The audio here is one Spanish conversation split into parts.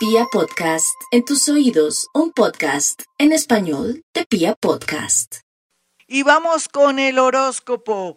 Pia Podcast, en tus oídos, un podcast en español de Pia Podcast. Y vamos con el horóscopo.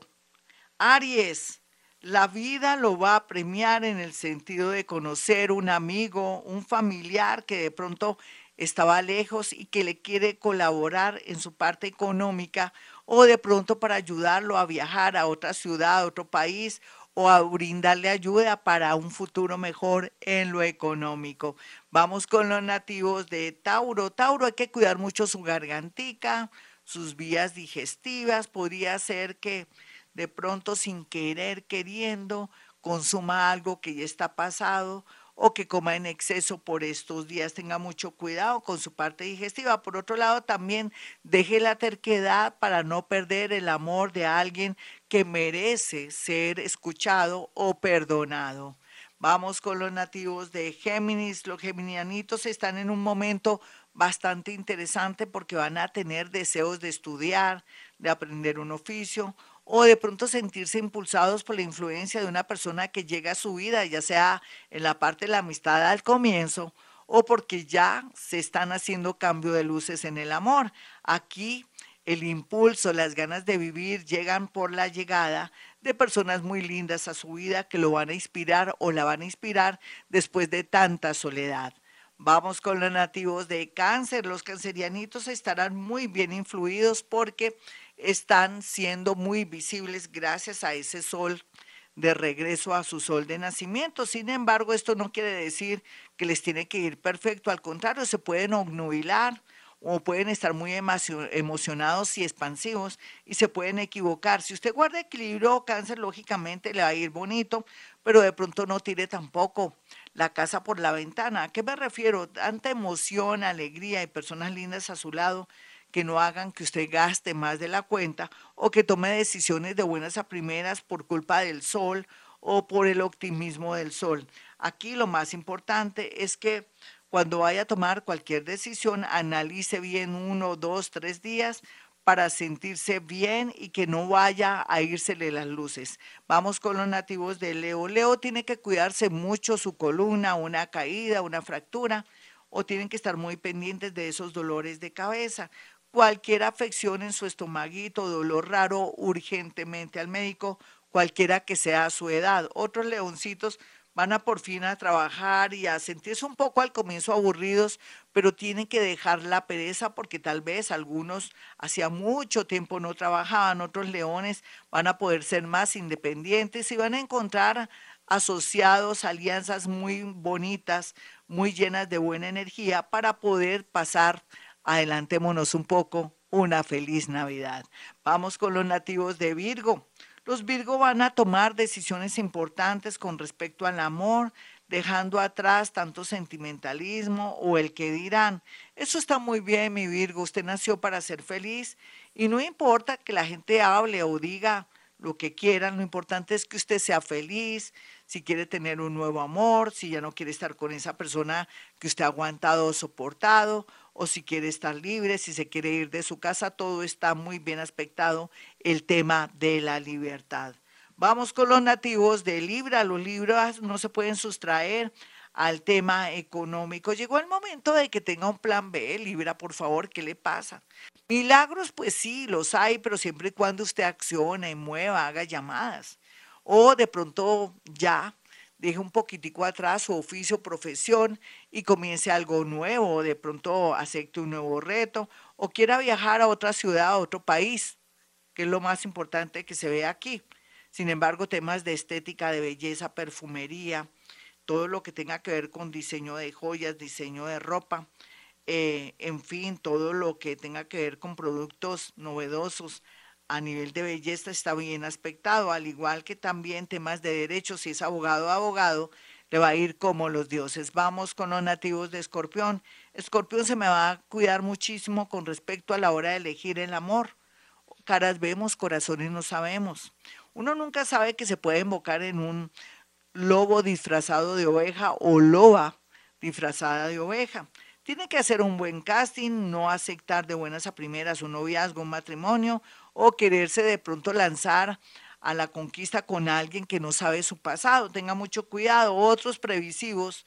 Aries, la vida lo va a premiar en el sentido de conocer un amigo, un familiar que de pronto estaba lejos y que le quiere colaborar en su parte económica o de pronto para ayudarlo a viajar a otra ciudad, a otro país o a brindarle ayuda para un futuro mejor en lo económico. Vamos con los nativos de Tauro. Tauro hay que cuidar mucho su gargantica, sus vías digestivas. Podría ser que de pronto sin querer, queriendo, consuma algo que ya está pasado o que coma en exceso por estos días. Tenga mucho cuidado con su parte digestiva. Por otro lado, también deje la terquedad para no perder el amor de alguien que merece ser escuchado o perdonado. Vamos con los nativos de Géminis. Los geminianitos están en un momento bastante interesante porque van a tener deseos de estudiar, de aprender un oficio o de pronto sentirse impulsados por la influencia de una persona que llega a su vida, ya sea en la parte de la amistad al comienzo o porque ya se están haciendo cambio de luces en el amor. Aquí el impulso, las ganas de vivir llegan por la llegada de personas muy lindas a su vida que lo van a inspirar o la van a inspirar después de tanta soledad. Vamos con los nativos de cáncer. Los cancerianitos estarán muy bien influidos porque están siendo muy visibles gracias a ese sol de regreso a su sol de nacimiento. Sin embargo, esto no quiere decir que les tiene que ir perfecto, al contrario, se pueden obnubilar o pueden estar muy emocionados y expansivos y se pueden equivocar. Si usted guarda equilibrio cáncer, lógicamente le va a ir bonito, pero de pronto no tire tampoco la casa por la ventana. ¿A qué me refiero? Tanta emoción, alegría y personas lindas a su lado que no hagan que usted gaste más de la cuenta o que tome decisiones de buenas a primeras por culpa del sol o por el optimismo del sol. Aquí lo más importante es que cuando vaya a tomar cualquier decisión, analice bien uno, dos, tres días para sentirse bien y que no vaya a írsele las luces. Vamos con los nativos de Leo. Leo tiene que cuidarse mucho su columna, una caída, una fractura, o tienen que estar muy pendientes de esos dolores de cabeza cualquier afección en su estomaguito, dolor raro, urgentemente al médico, cualquiera que sea su edad. Otros leoncitos van a por fin a trabajar y a sentirse un poco al comienzo aburridos, pero tienen que dejar la pereza porque tal vez algunos hacía mucho tiempo no trabajaban, otros leones van a poder ser más independientes y van a encontrar asociados, alianzas muy bonitas, muy llenas de buena energía para poder pasar adelantémonos un poco, una feliz Navidad. Vamos con los nativos de Virgo. Los Virgo van a tomar decisiones importantes con respecto al amor, dejando atrás tanto sentimentalismo o el que dirán. Eso está muy bien, mi Virgo, usted nació para ser feliz y no importa que la gente hable o diga lo que quieran, lo importante es que usted sea feliz, si quiere tener un nuevo amor, si ya no quiere estar con esa persona que usted ha aguantado o soportado, o si quiere estar libre, si se quiere ir de su casa, todo está muy bien aspectado el tema de la libertad. Vamos con los nativos de Libra. Los Libras no se pueden sustraer al tema económico. Llegó el momento de que tenga un plan B, Libra, por favor, ¿qué le pasa? Milagros, pues sí, los hay, pero siempre y cuando usted accione, mueva, haga llamadas. O de pronto ya deje un poquitico atrás su oficio, profesión y comience algo nuevo, de pronto acepte un nuevo reto o quiera viajar a otra ciudad, a otro país, que es lo más importante que se ve aquí. Sin embargo, temas de estética, de belleza, perfumería, todo lo que tenga que ver con diseño de joyas, diseño de ropa, eh, en fin, todo lo que tenga que ver con productos novedosos, a nivel de belleza está bien aspectado, al igual que también temas de derechos, si es abogado abogado, le va a ir como los dioses. Vamos con los nativos de Escorpión. Escorpión se me va a cuidar muchísimo con respecto a la hora de elegir el amor. Caras vemos, corazones no sabemos. Uno nunca sabe que se puede invocar en un lobo disfrazado de oveja o loba disfrazada de oveja. Tiene que hacer un buen casting, no aceptar de buenas a primeras un noviazgo, un matrimonio o quererse de pronto lanzar a la conquista con alguien que no sabe su pasado. Tenga mucho cuidado. Otros previsivos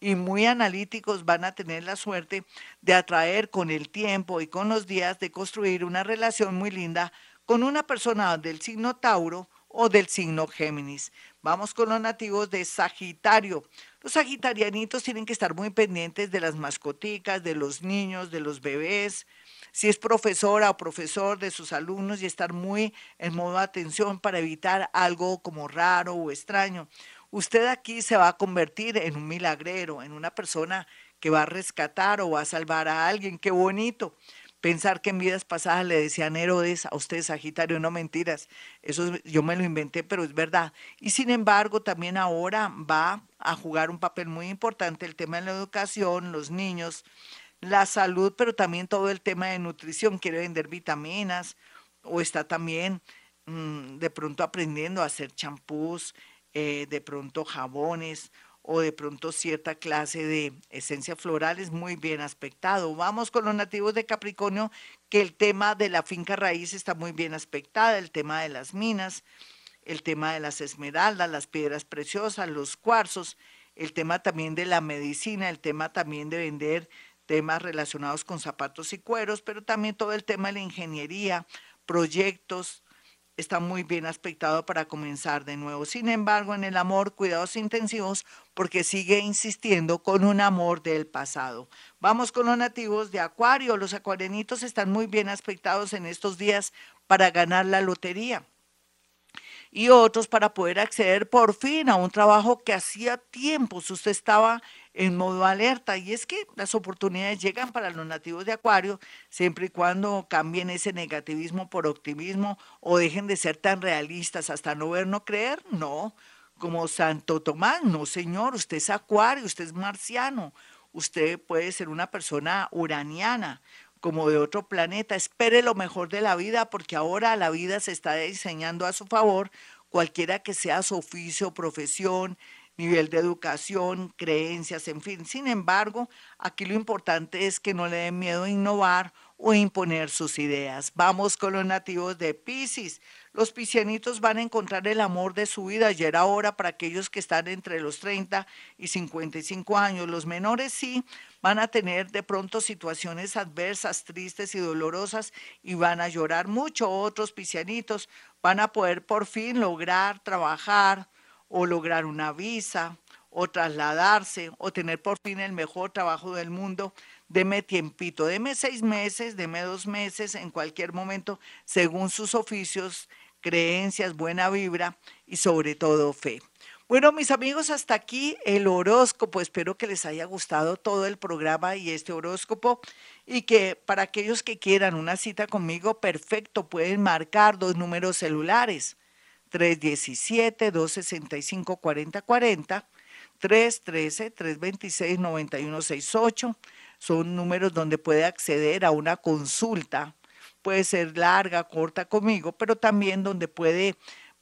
y muy analíticos van a tener la suerte de atraer con el tiempo y con los días de construir una relación muy linda con una persona del signo Tauro o del signo Géminis. Vamos con los nativos de Sagitario. Los sagitarianitos tienen que estar muy pendientes de las mascoticas, de los niños, de los bebés, si es profesora o profesor de sus alumnos y estar muy en modo de atención para evitar algo como raro o extraño. Usted aquí se va a convertir en un milagrero, en una persona que va a rescatar o va a salvar a alguien. Qué bonito. Pensar que en vidas pasadas le decían Herodes a usted, Sagitario, no mentiras. Eso yo me lo inventé, pero es verdad. Y sin embargo, también ahora va a jugar un papel muy importante el tema de la educación, los niños, la salud, pero también todo el tema de nutrición, quiere vender vitaminas o está también mm, de pronto aprendiendo a hacer champús, eh, de pronto jabones o de pronto cierta clase de esencias florales muy bien aspectado. Vamos con los nativos de Capricornio, que el tema de la finca raíz está muy bien aspectada, el tema de las minas, el tema de las esmeraldas, las piedras preciosas, los cuarzos, el tema también de la medicina, el tema también de vender temas relacionados con zapatos y cueros, pero también todo el tema de la ingeniería, proyectos, está muy bien aspectado para comenzar de nuevo. Sin embargo, en el amor, cuidados intensivos porque sigue insistiendo con un amor del pasado. Vamos con los nativos de Acuario. Los acuarianitos están muy bien aspectados en estos días para ganar la lotería y otros para poder acceder por fin a un trabajo que hacía tiempos usted estaba en modo alerta. Y es que las oportunidades llegan para los nativos de Acuario siempre y cuando cambien ese negativismo por optimismo o dejen de ser tan realistas hasta no ver, no creer. No, como Santo Tomás, no señor, usted es Acuario, usted es marciano, usted puede ser una persona uraniana como de otro planeta. Espere lo mejor de la vida porque ahora la vida se está diseñando a su favor, cualquiera que sea su oficio, profesión, nivel de educación, creencias, en fin. Sin embargo, aquí lo importante es que no le den miedo a innovar o imponer sus ideas. Vamos con los nativos de Pisces. Los piscianitos van a encontrar el amor de su vida y era hora para aquellos que están entre los 30 y 55 años. Los menores sí van a tener de pronto situaciones adversas, tristes y dolorosas y van a llorar mucho. Otros piscianitos van a poder por fin lograr trabajar, o lograr una visa o trasladarse o tener por fin el mejor trabajo del mundo, deme tiempito, deme seis meses, deme dos meses, en cualquier momento, según sus oficios, creencias, buena vibra y sobre todo fe. Bueno, mis amigos, hasta aquí el horóscopo. Espero que les haya gustado todo el programa y este horóscopo y que para aquellos que quieran una cita conmigo, perfecto, pueden marcar dos números celulares 317-265-4040, 313-326-9168. Son números donde puede acceder a una consulta. Puede ser larga, corta conmigo, pero también donde puede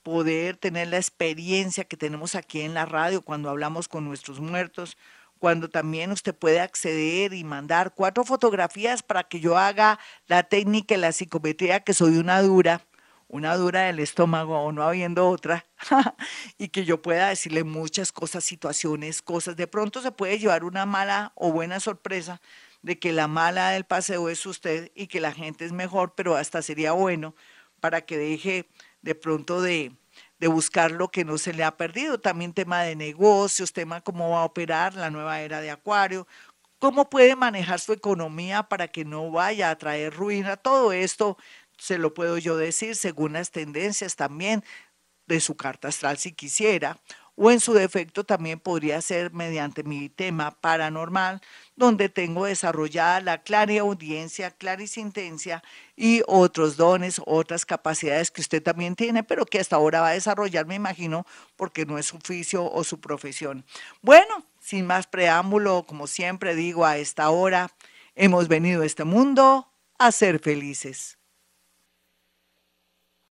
poder tener la experiencia que tenemos aquí en la radio cuando hablamos con nuestros muertos, cuando también usted puede acceder y mandar cuatro fotografías para que yo haga la técnica y la psicometría, que soy una dura una dura del estómago o no habiendo otra, y que yo pueda decirle muchas cosas, situaciones, cosas. De pronto se puede llevar una mala o buena sorpresa de que la mala del paseo es usted y que la gente es mejor, pero hasta sería bueno para que deje de pronto de, de buscar lo que no se le ha perdido. También tema de negocios, tema cómo va a operar la nueva era de Acuario, cómo puede manejar su economía para que no vaya a traer ruina. Todo esto se lo puedo yo decir según las tendencias también de su carta astral si quisiera, o en su defecto también podría ser mediante mi tema paranormal, donde tengo desarrollada la clara audiencia, clarisintencia y otros dones, otras capacidades que usted también tiene, pero que hasta ahora va a desarrollar, me imagino, porque no es su oficio o su profesión. Bueno, sin más preámbulo, como siempre digo, a esta hora hemos venido a este mundo a ser felices.